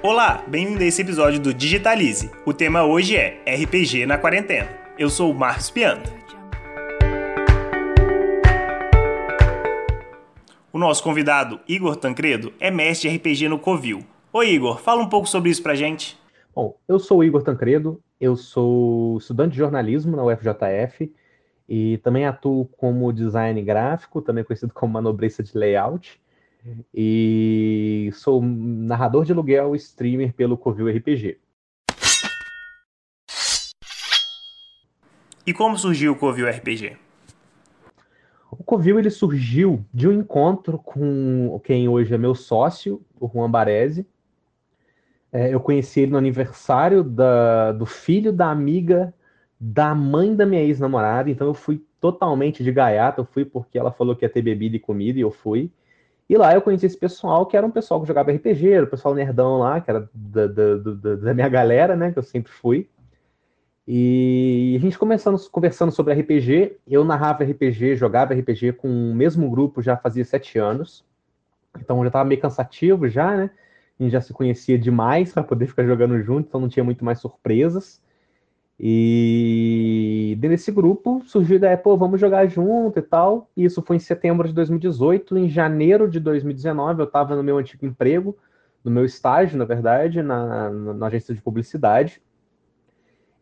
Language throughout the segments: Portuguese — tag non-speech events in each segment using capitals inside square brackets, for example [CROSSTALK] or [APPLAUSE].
Olá, bem-vindo a esse episódio do Digitalize. O tema hoje é RPG na quarentena. Eu sou o Marcos Pianta. O nosso convidado, Igor Tancredo, é mestre de RPG no Covil. Oi, Igor, fala um pouco sobre isso pra gente. Bom, eu sou o Igor Tancredo, eu sou estudante de jornalismo na UFJF e também atuo como design gráfico, também conhecido como manobrista de layout. E sou narrador de aluguel streamer pelo Covil RPG. E como surgiu o Covil RPG? O Covil ele surgiu de um encontro com quem hoje é meu sócio, o Juan Baresi. É, eu conheci ele no aniversário da, do filho da amiga da mãe da minha ex-namorada, então eu fui totalmente de gaiata, eu fui porque ela falou que ia ter bebida e comida e eu fui. E lá eu conheci esse pessoal, que era um pessoal que jogava RPG, era o pessoal nerdão lá, que era da, da, da, da minha galera, né, que eu sempre fui. E a gente começando conversando sobre RPG, eu narrava RPG, jogava RPG com o mesmo grupo já fazia sete anos, então já estava meio cansativo já, né? A gente já se conhecia demais para poder ficar jogando junto, então não tinha muito mais surpresas. E desse grupo surgiu a ideia, pô, vamos jogar junto e tal. E isso foi em setembro de 2018. Em janeiro de 2019, eu estava no meu antigo emprego, no meu estágio, na verdade, na, na agência de publicidade.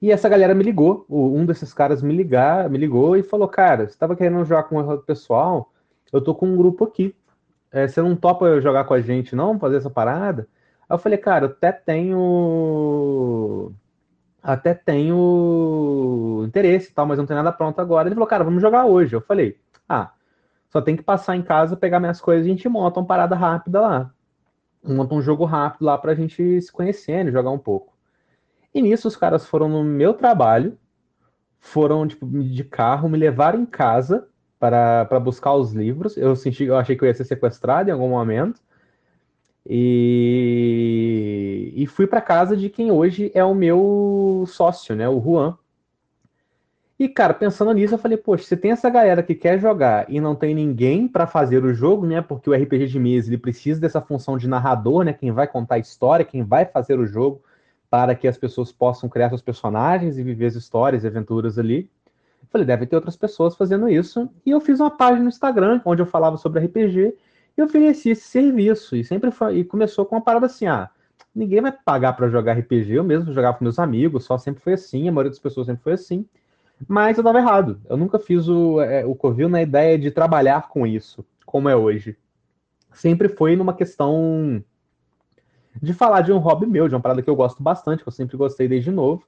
E essa galera me ligou, um desses caras me ligar, me ligou e falou, cara, você estava querendo jogar com o pessoal, eu tô com um grupo aqui. É, você não topa jogar com a gente, não? Fazer essa parada? Aí eu falei, cara, eu até tenho até tenho interesse e tal, mas não tem nada pronto agora. Ele falou, cara, vamos jogar hoje. Eu falei, ah, só tem que passar em casa, pegar minhas coisas e a gente monta uma parada rápida lá. Monta um jogo rápido lá pra gente se conhecendo, jogar um pouco. E nisso os caras foram no meu trabalho, foram tipo, de carro, me levaram em casa para, buscar os livros. Eu senti, eu achei que eu ia ser sequestrado em algum momento. E, e fui para casa de quem hoje é o meu sócio, né, o Juan. E, cara, pensando nisso, eu falei, poxa, se tem essa galera que quer jogar e não tem ninguém para fazer o jogo, né? Porque o RPG de mesa ele precisa dessa função de narrador, né? Quem vai contar a história, quem vai fazer o jogo para que as pessoas possam criar seus personagens e viver as histórias e aventuras ali. Eu falei, deve ter outras pessoas fazendo isso. E eu fiz uma página no Instagram onde eu falava sobre RPG e ofereci esse serviço. E sempre foi, e começou com uma parada assim: ah, ninguém vai pagar para jogar RPG, eu mesmo jogava com meus amigos, só sempre foi assim, a maioria das pessoas sempre foi assim. Mas eu estava errado. Eu nunca fiz o, é, o Covil na ideia de trabalhar com isso, como é hoje. Sempre foi numa questão de falar de um hobby meu, de uma parada que eu gosto bastante, que eu sempre gostei desde novo.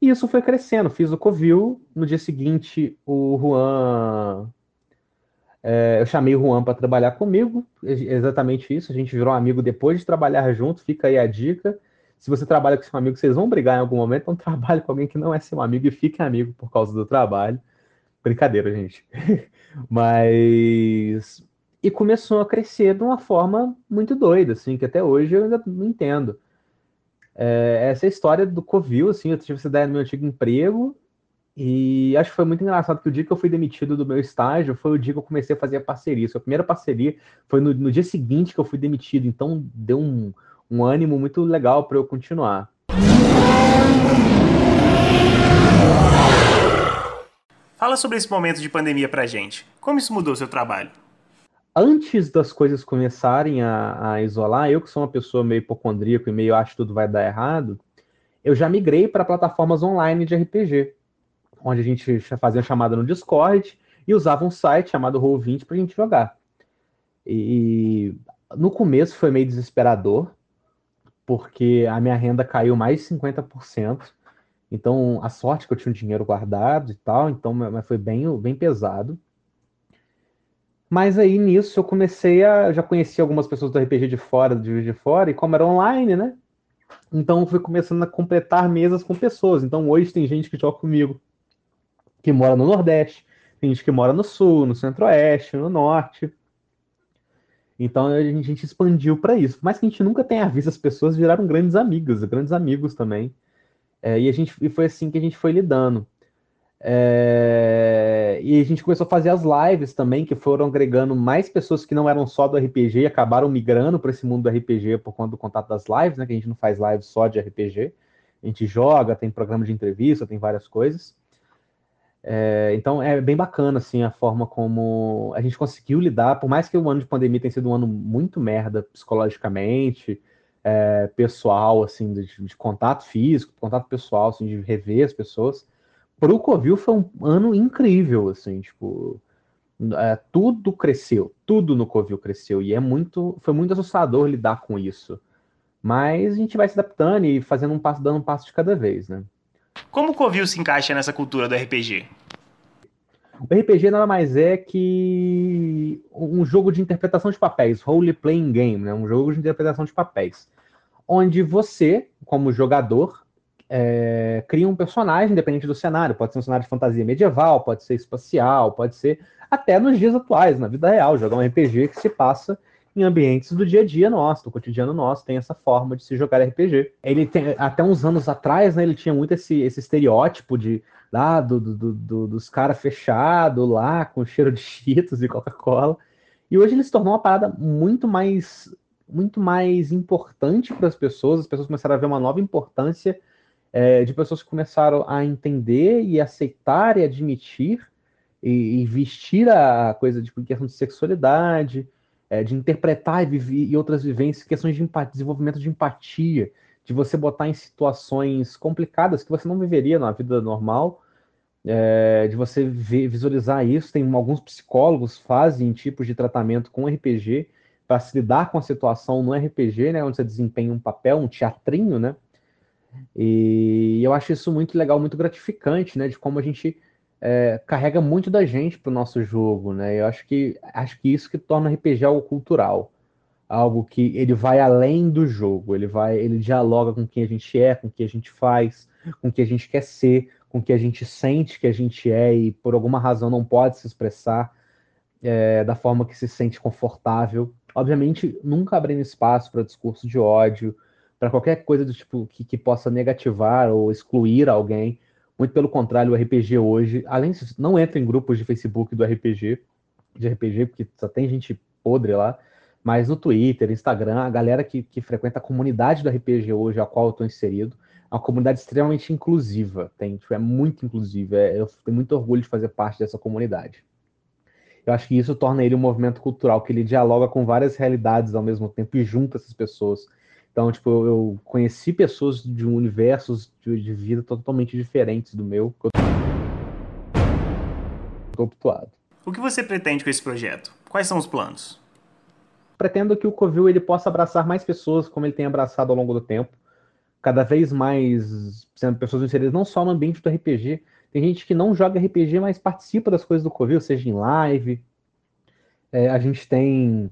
E isso foi crescendo. Fiz o Covil. No dia seguinte, o Juan é, eu chamei o Juan para trabalhar comigo, exatamente isso. A gente virou amigo depois de trabalhar junto. Fica aí a dica. Se você trabalha com seu amigo, vocês vão brigar em algum momento, então [LAUGHS] trabalhe com alguém que não é seu amigo e fique amigo por causa do trabalho. Brincadeira, gente. [LAUGHS] Mas. E começou a crescer de uma forma muito doida, assim, que até hoje eu ainda não entendo. É, essa é história do Covil, assim, eu tive essa ideia no meu antigo emprego, e acho que foi muito engraçado que o dia que eu fui demitido do meu estágio foi o dia que eu comecei a fazer a parceria. A primeira parceria foi no, no dia seguinte que eu fui demitido, então deu um, um ânimo muito legal para eu continuar. Fala sobre esse momento de pandemia pra gente. Como isso mudou o seu trabalho? Antes das coisas começarem a, a isolar, eu que sou uma pessoa meio hipocondríaco e meio acho que tudo vai dar errado, eu já migrei para plataformas online de RPG onde a gente fazia chamada no Discord e usava um site chamado Roll20 para a gente jogar. E no começo foi meio desesperador, porque a minha renda caiu mais de 50%. Então, a sorte que eu tinha um dinheiro guardado e tal, então mas foi bem, bem pesado. Mas aí nisso eu comecei a. já conheci algumas pessoas do RPG de fora, do Juiz de Fora, e como era online, né? Então eu fui começando a completar mesas com pessoas. Então hoje tem gente que joga comigo que mora no Nordeste, tem gente que mora no Sul, no Centro-Oeste, no Norte. Então a gente, a gente expandiu para isso. Mas que a gente nunca tenha visto, as pessoas viraram grandes amigas, grandes amigos também. É, e, a gente, e foi assim que a gente foi lidando. É... E a gente começou a fazer as lives também, que foram agregando mais pessoas que não eram só do RPG e acabaram migrando para esse mundo do RPG por conta do contato das lives, né? Que a gente não faz lives só de RPG. A gente joga, tem programa de entrevista, tem várias coisas. É, então é bem bacana assim a forma como a gente conseguiu lidar, por mais que o ano de pandemia tenha sido um ano muito merda psicologicamente, é, pessoal, assim, de, de, contato físico, contato pessoal, assim, de rever as pessoas. Para o Covil foi um ano incrível, assim, tipo, é, tudo cresceu, tudo no Covil cresceu e é muito, foi muito assustador lidar com isso. Mas a gente vai se adaptando e fazendo um passo, dando um passo de cada vez, né? Como o Covil se encaixa nessa cultura do RPG? O RPG nada mais é que um jogo de interpretação de papéis, role playing game, né? Um jogo de interpretação de papéis, onde você, como jogador, é, cria um personagem independente do cenário. Pode ser um cenário de fantasia medieval, pode ser espacial, pode ser até nos dias atuais, na vida real, jogar um RPG que se passa em ambientes do dia a dia nosso, do cotidiano nosso, tem essa forma de se jogar RPG. Ele tem, até uns anos atrás, né, ele tinha muito esse, esse estereótipo de lá do, do, do dos caras fechados lá, com cheiro de cheetos e Coca-Cola. E hoje ele se tornou uma parada muito mais muito mais importante para as pessoas, as pessoas começaram a ver uma nova importância é, de pessoas que começaram a entender e aceitar e admitir e, e vestir a coisa de questão de sexualidade, é, de interpretar e, viver, e outras vivências, questões de empatia, desenvolvimento de empatia, de você botar em situações complicadas que você não viveria na vida normal, é, de você ver, visualizar isso. Tem alguns psicólogos fazem tipos de tratamento com RPG para se lidar com a situação no RPG, né, onde você desempenha um papel, um teatrinho, né? E eu acho isso muito legal, muito gratificante, né, de como a gente é, carrega muito da gente para o nosso jogo, né? Eu acho que acho que isso que torna o RPG algo cultural, algo que ele vai além do jogo, ele vai, ele dialoga com quem a gente é, com o que a gente faz, com o que a gente quer ser, com o que a gente sente que a gente é e por alguma razão não pode se expressar é, da forma que se sente confortável. Obviamente, nunca abrindo espaço para discurso de ódio, para qualquer coisa do tipo que, que possa negativar ou excluir alguém muito pelo contrário, o RPG hoje, além de não entra em grupos de Facebook do RPG, de RPG, porque só tem gente podre lá, mas no Twitter, Instagram, a galera que, que frequenta a comunidade do RPG hoje, a qual eu estou inserido, é uma comunidade extremamente inclusiva, tem, tipo, é muito inclusiva, é, eu tenho muito orgulho de fazer parte dessa comunidade. Eu acho que isso torna ele um movimento cultural, que ele dialoga com várias realidades ao mesmo tempo e junta essas pessoas então, tipo, eu conheci pessoas de universos de, de vida totalmente diferentes do meu, que eu tô habituado. O que você pretende com esse projeto? Quais são os planos? Pretendo que o Covil ele possa abraçar mais pessoas como ele tem abraçado ao longo do tempo. Cada vez mais sendo pessoas inseridas não só no ambiente do RPG. Tem gente que não joga RPG, mas participa das coisas do Covil, seja em live. É, a gente tem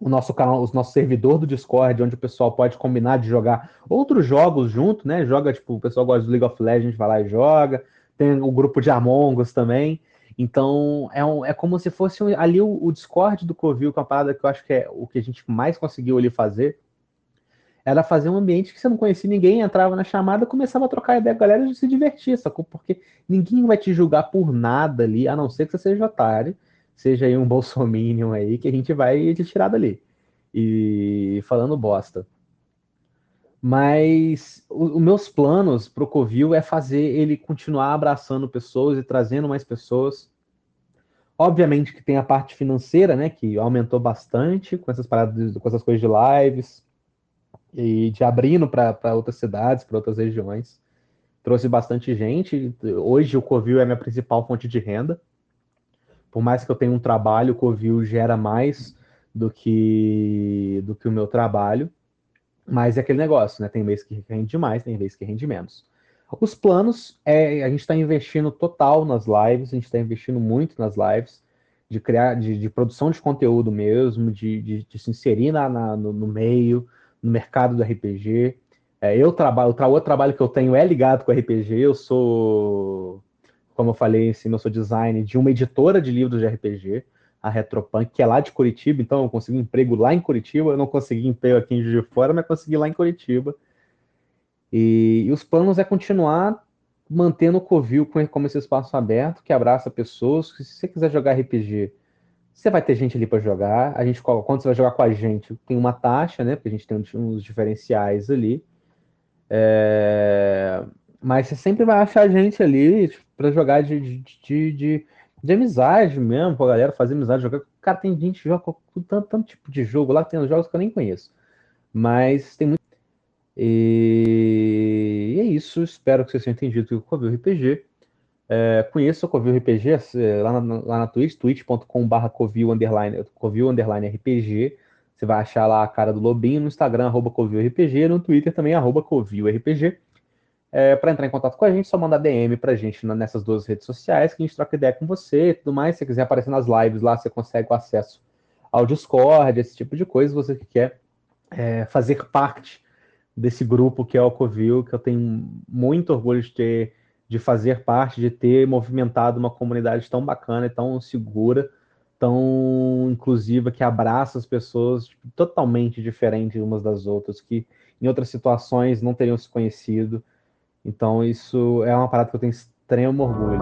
o nosso canal, o nosso servidor do Discord, onde o pessoal pode combinar de jogar outros jogos junto, né? Joga, tipo, o pessoal gosta do League of Legends, vai lá e joga. Tem o grupo de Among Us também. Então, é, um, é como se fosse um, ali o, o, Discord do Covil, que é uma parada que eu acho que é o que a gente mais conseguiu ali fazer. Era fazer um ambiente que você não conhecia ninguém, entrava na chamada, começava a trocar ideia com a galera e se divertir, sacou? Porque ninguém vai te julgar por nada ali, a não ser que você seja otário seja aí um [LAUGHS] bolsominion aí, que a gente vai te tirar dali. E falando bosta. Mas os meus planos pro Covil é fazer ele continuar abraçando pessoas e trazendo mais pessoas. Obviamente que tem a parte financeira, né, que aumentou bastante com essas paradas, com essas coisas de lives e de abrindo para outras cidades, para outras regiões. Trouxe bastante gente. Hoje o Covil é a minha principal fonte de renda por mais que eu tenha um trabalho, o Covil gera mais do que, do que o meu trabalho. Mas é aquele negócio, né? Tem mês que rende mais, tem mês que rende menos. Os planos é a gente está investindo total nas lives, a gente está investindo muito nas lives, de criar, de, de produção de conteúdo mesmo, de, de, de se inserir na, na no, no, meio, no mercado do RPG. É, eu trabalho, o outro trabalho que eu tenho é ligado com RPG, eu sou como eu falei, assim, eu sou design de uma editora de livros de RPG, a Retropunk, que é lá de Curitiba, então eu consegui um emprego lá em Curitiba, eu não consegui emprego aqui em Juiz de Fora, mas consegui lá em Curitiba. E, e, os planos é continuar mantendo o Covil como esse espaço aberto que abraça pessoas. Se você quiser jogar RPG, você vai ter gente ali para jogar. A gente, quando você vai jogar com a gente, tem uma taxa, né? Porque a gente tem uns diferenciais ali. É... Mas você sempre vai achar gente ali para jogar de, de, de, de, de amizade mesmo, com a galera, fazer amizade, jogar. Cara, tem gente que joga com tanto, tanto tipo de jogo lá, tem jogos que eu nem conheço. Mas tem muito. E, e é isso. Espero que vocês tenham entendido o Covil RPG. É, conheça o Covil RPG é, lá na, lá na Twitch, twitch.com.br Covil underline, Covil underline RPG. Você vai achar lá a cara do Lobinho no Instagram, arroba Covil RPG, no Twitter também, arroba Covil RPG. É, para entrar em contato com a gente, só mandar DM pra gente nessas duas redes sociais, que a gente troca ideia com você e tudo mais. Se você quiser aparecer nas lives lá, você consegue o acesso ao Discord, esse tipo de coisa. Você que quer é, fazer parte desse grupo que é o Covil, que eu tenho muito orgulho de ter, de fazer parte, de ter movimentado uma comunidade tão bacana e tão segura, tão inclusiva, que abraça as pessoas tipo, totalmente diferentes umas das outras, que em outras situações não teriam se conhecido então, isso é uma parada que eu tenho extremo orgulho.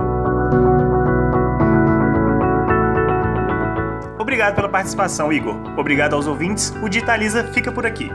Obrigado pela participação, Igor. Obrigado aos ouvintes. O Digitaliza fica por aqui.